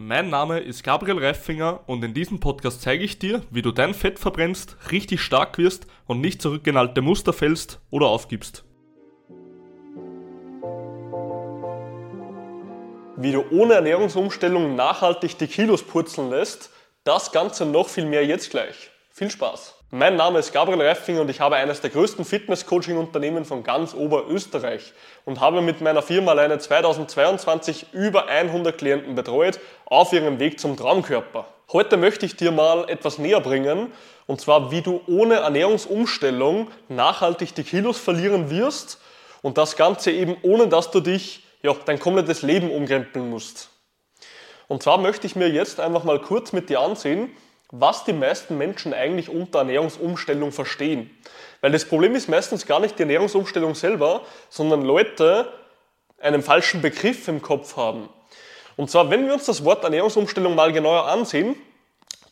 Mein Name ist Gabriel Reifinger und in diesem Podcast zeige ich dir, wie du dein Fett verbrennst, richtig stark wirst und nicht zurück Muster fällst oder aufgibst. Wie du ohne Ernährungsumstellung nachhaltig die Kilos purzeln lässt, das Ganze noch viel mehr jetzt gleich. Viel Spaß! Mein Name ist Gabriel Reifinger und ich habe eines der größten Fitness-Coaching-Unternehmen von ganz Oberösterreich und habe mit meiner Firma alleine 2022 über 100 Klienten betreut auf ihrem Weg zum Traumkörper. Heute möchte ich dir mal etwas näher bringen und zwar, wie du ohne Ernährungsumstellung nachhaltig die Kilos verlieren wirst und das Ganze eben ohne, dass du dich ja, dein komplettes Leben umkrempeln musst. Und zwar möchte ich mir jetzt einfach mal kurz mit dir ansehen, was die meisten Menschen eigentlich unter Ernährungsumstellung verstehen. Weil das Problem ist meistens gar nicht die Ernährungsumstellung selber, sondern Leute einen falschen Begriff im Kopf haben. Und zwar, wenn wir uns das Wort Ernährungsumstellung mal genauer ansehen,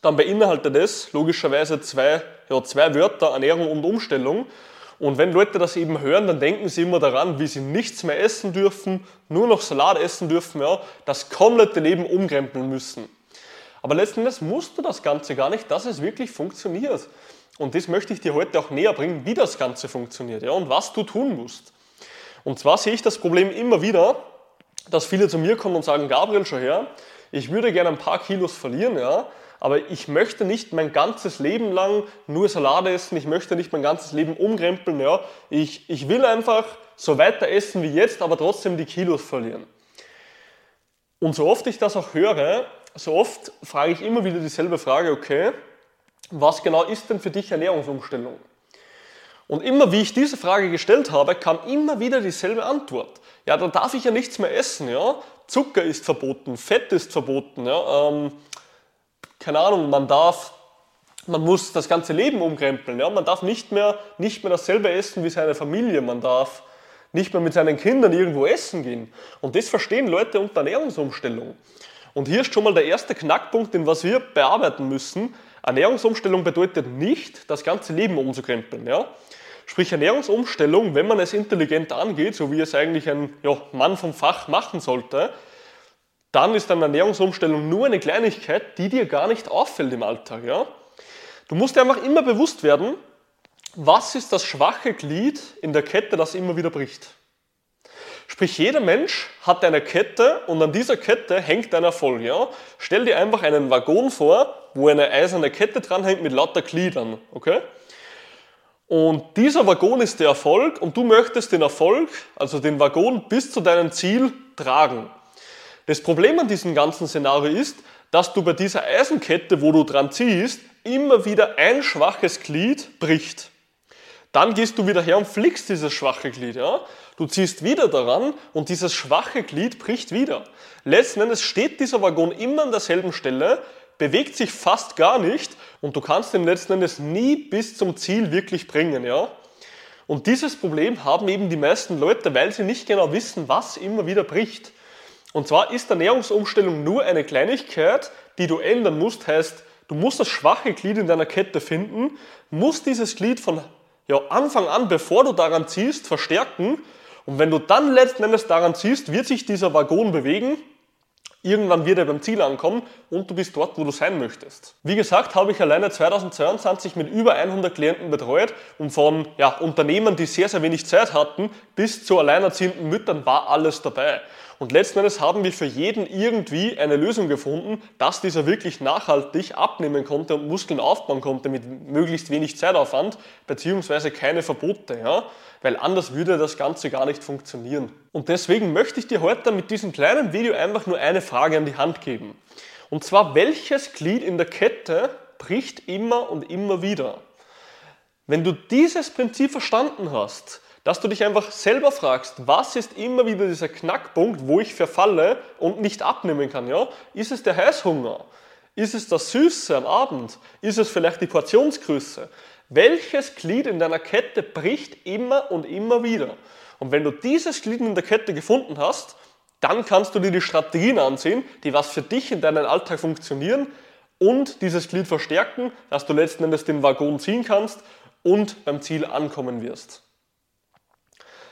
dann beinhaltet es logischerweise zwei, ja, zwei Wörter, Ernährung und Umstellung. Und wenn Leute das eben hören, dann denken sie immer daran, wie sie nichts mehr essen dürfen, nur noch Salat essen dürfen, ja, das komplette Leben umkrempeln müssen. Aber letzten Endes musst du das Ganze gar nicht, dass es wirklich funktioniert. Und das möchte ich dir heute auch näher bringen, wie das Ganze funktioniert ja, und was du tun musst. Und zwar sehe ich das Problem immer wieder, dass viele zu mir kommen und sagen, Gabriel, schon her, ich würde gerne ein paar Kilos verlieren, ja, aber ich möchte nicht mein ganzes Leben lang nur Salate essen, ich möchte nicht mein ganzes Leben umkrempeln, ja. Ich, ich will einfach so weiter essen wie jetzt, aber trotzdem die Kilos verlieren. Und so oft ich das auch höre, so oft frage ich immer wieder dieselbe Frage, okay, was genau ist denn für dich Ernährungsumstellung? Und immer wie ich diese Frage gestellt habe, kam immer wieder dieselbe Antwort. Ja, dann darf ich ja nichts mehr essen, ja. Zucker ist verboten, Fett ist verboten, ja. Ähm, keine Ahnung, man darf, man muss das ganze Leben umkrempeln, ja. Man darf nicht mehr, nicht mehr dasselbe essen wie seine Familie, man darf nicht mehr mit seinen Kindern irgendwo essen gehen. Und das verstehen Leute unter Ernährungsumstellung. Und hier ist schon mal der erste Knackpunkt, den was wir bearbeiten müssen. Ernährungsumstellung bedeutet nicht, das ganze Leben umzukrempeln. Ja? Sprich Ernährungsumstellung, wenn man es intelligent angeht, so wie es eigentlich ein ja, Mann vom Fach machen sollte, dann ist eine Ernährungsumstellung nur eine Kleinigkeit, die dir gar nicht auffällt im Alltag. Ja? Du musst dir einfach immer bewusst werden, was ist das schwache Glied in der Kette, das immer wieder bricht. Sprich, jeder Mensch hat eine Kette und an dieser Kette hängt ein Erfolg. Ja? Stell dir einfach einen Waggon vor, wo eine eiserne Kette dranhängt mit lauter Gliedern. Okay? Und dieser Waggon ist der Erfolg und du möchtest den Erfolg, also den Waggon, bis zu deinem Ziel tragen. Das Problem an diesem ganzen Szenario ist, dass du bei dieser Eisenkette, wo du dran ziehst, immer wieder ein schwaches Glied bricht. Dann gehst du wieder her und flickst dieses schwache Glied. Ja? Du ziehst wieder daran und dieses schwache Glied bricht wieder. Letzten Endes steht dieser Waggon immer an derselben Stelle, bewegt sich fast gar nicht und du kannst ihn letzten Endes nie bis zum Ziel wirklich bringen. Ja? Und dieses Problem haben eben die meisten Leute, weil sie nicht genau wissen, was immer wieder bricht. Und zwar ist Ernährungsumstellung nur eine Kleinigkeit, die du ändern musst. Heißt, du musst das schwache Glied in deiner Kette finden, musst dieses Glied von ja, Anfang an, bevor du daran ziehst, verstärken und wenn du dann letzten Endes daran ziehst, wird sich dieser Waggon bewegen. Irgendwann wird er beim Ziel ankommen und du bist dort, wo du sein möchtest. Wie gesagt, habe ich alleine 2022 mit über 100 Klienten betreut und von ja, Unternehmern, die sehr, sehr wenig Zeit hatten, bis zu alleinerziehenden Müttern war alles dabei. Und letzten Endes haben wir für jeden irgendwie eine Lösung gefunden, dass dieser wirklich nachhaltig abnehmen konnte und Muskeln aufbauen konnte mit möglichst wenig Zeitaufwand, beziehungsweise keine Verbote. Ja? Weil anders würde das Ganze gar nicht funktionieren. Und deswegen möchte ich dir heute mit diesem kleinen Video einfach nur eine Frage an die Hand geben. Und zwar, welches Glied in der Kette bricht immer und immer wieder? Wenn du dieses Prinzip verstanden hast, dass du dich einfach selber fragst, was ist immer wieder dieser Knackpunkt, wo ich verfalle und nicht abnehmen kann? Ja? Ist es der Heißhunger? Ist es das Süße am Abend? Ist es vielleicht die Portionsgröße? Welches Glied in deiner Kette bricht immer und immer wieder? Und wenn du dieses Glied in der Kette gefunden hast, dann kannst du dir die Strategien ansehen, die was für dich in deinem Alltag funktionieren und dieses Glied verstärken, dass du letzten Endes den Waggon ziehen kannst und beim Ziel ankommen wirst.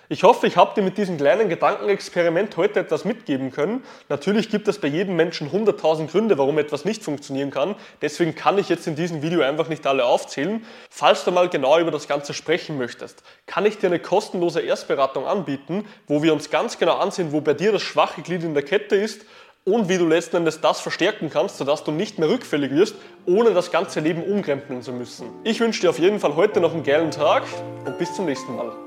Ich hoffe, ich habe dir mit diesem kleinen Gedankenexperiment heute etwas mitgeben können. Natürlich gibt es bei jedem Menschen 100.000 Gründe, warum etwas nicht funktionieren kann. Deswegen kann ich jetzt in diesem Video einfach nicht alle aufzählen. Falls du mal genau über das Ganze sprechen möchtest, kann ich dir eine kostenlose Erstberatung anbieten, wo wir uns ganz genau ansehen, wo bei dir das schwache Glied in der Kette ist und wie du letzten Endes das verstärken kannst, sodass du nicht mehr rückfällig wirst, ohne das ganze Leben umkrempeln zu müssen. Ich wünsche dir auf jeden Fall heute noch einen geilen Tag und bis zum nächsten Mal.